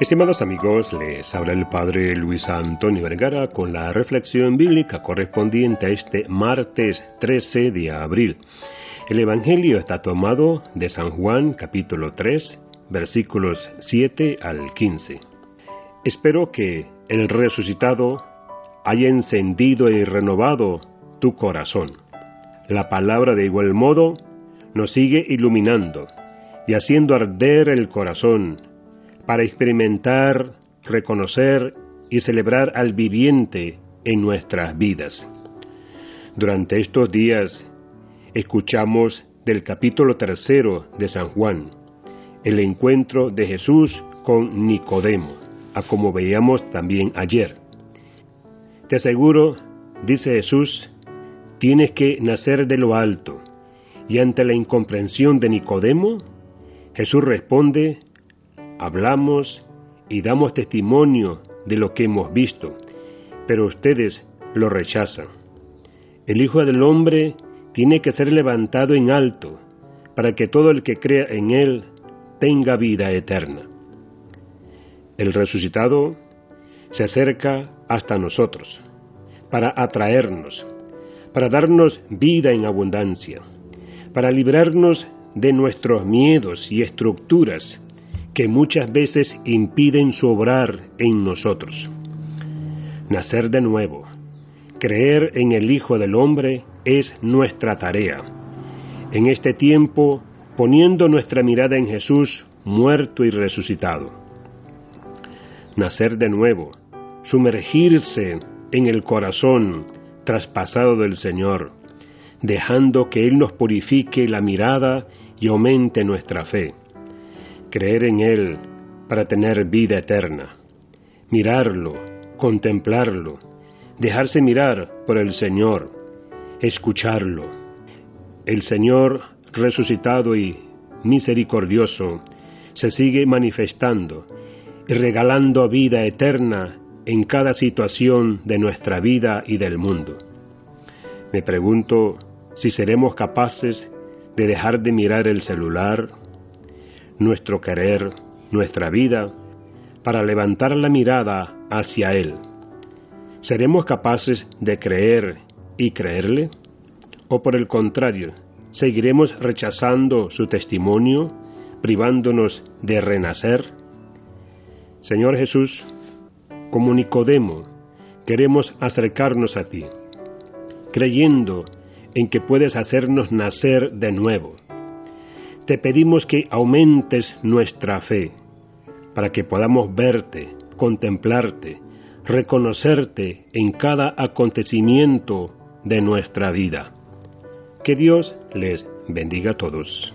Estimados amigos, les habla el Padre Luis Antonio Vergara con la reflexión bíblica correspondiente a este martes 13 de abril. El Evangelio está tomado de San Juan capítulo 3 versículos 7 al 15. Espero que el resucitado haya encendido y renovado tu corazón. La palabra de igual modo nos sigue iluminando y haciendo arder el corazón para experimentar, reconocer y celebrar al viviente en nuestras vidas. Durante estos días escuchamos del capítulo tercero de San Juan, el encuentro de Jesús con Nicodemo, a como veíamos también ayer. Te aseguro, dice Jesús, tienes que nacer de lo alto. Y ante la incomprensión de Nicodemo, Jesús responde hablamos y damos testimonio de lo que hemos visto, pero ustedes lo rechazan. El Hijo del Hombre tiene que ser levantado en alto, para que todo el que crea en Él tenga vida eterna. El resucitado se acerca hasta nosotros, para atraernos, para darnos vida en abundancia, para librarnos de nuestros miedos y estructuras que muchas veces impiden su obrar en nosotros. Nacer de nuevo, creer en el Hijo del Hombre es nuestra tarea. En este tiempo, poniendo nuestra mirada en Jesús muerto y resucitado. Nacer de nuevo, sumergirse en el corazón traspasado del Señor, dejando que Él nos purifique la mirada y aumente nuestra fe creer en Él para tener vida eterna, mirarlo, contemplarlo, dejarse mirar por el Señor, escucharlo. El Señor resucitado y misericordioso se sigue manifestando y regalando vida eterna en cada situación de nuestra vida y del mundo. Me pregunto si seremos capaces de dejar de mirar el celular, nuestro querer, nuestra vida, para levantar la mirada hacia Él. ¿Seremos capaces de creer y creerle? ¿O por el contrario, seguiremos rechazando su testimonio, privándonos de renacer? Señor Jesús, como Nicodemo, queremos acercarnos a ti, creyendo en que puedes hacernos nacer de nuevo te pedimos que aumentes nuestra fe, para que podamos verte, contemplarte, reconocerte en cada acontecimiento de nuestra vida. Que Dios les bendiga a todos.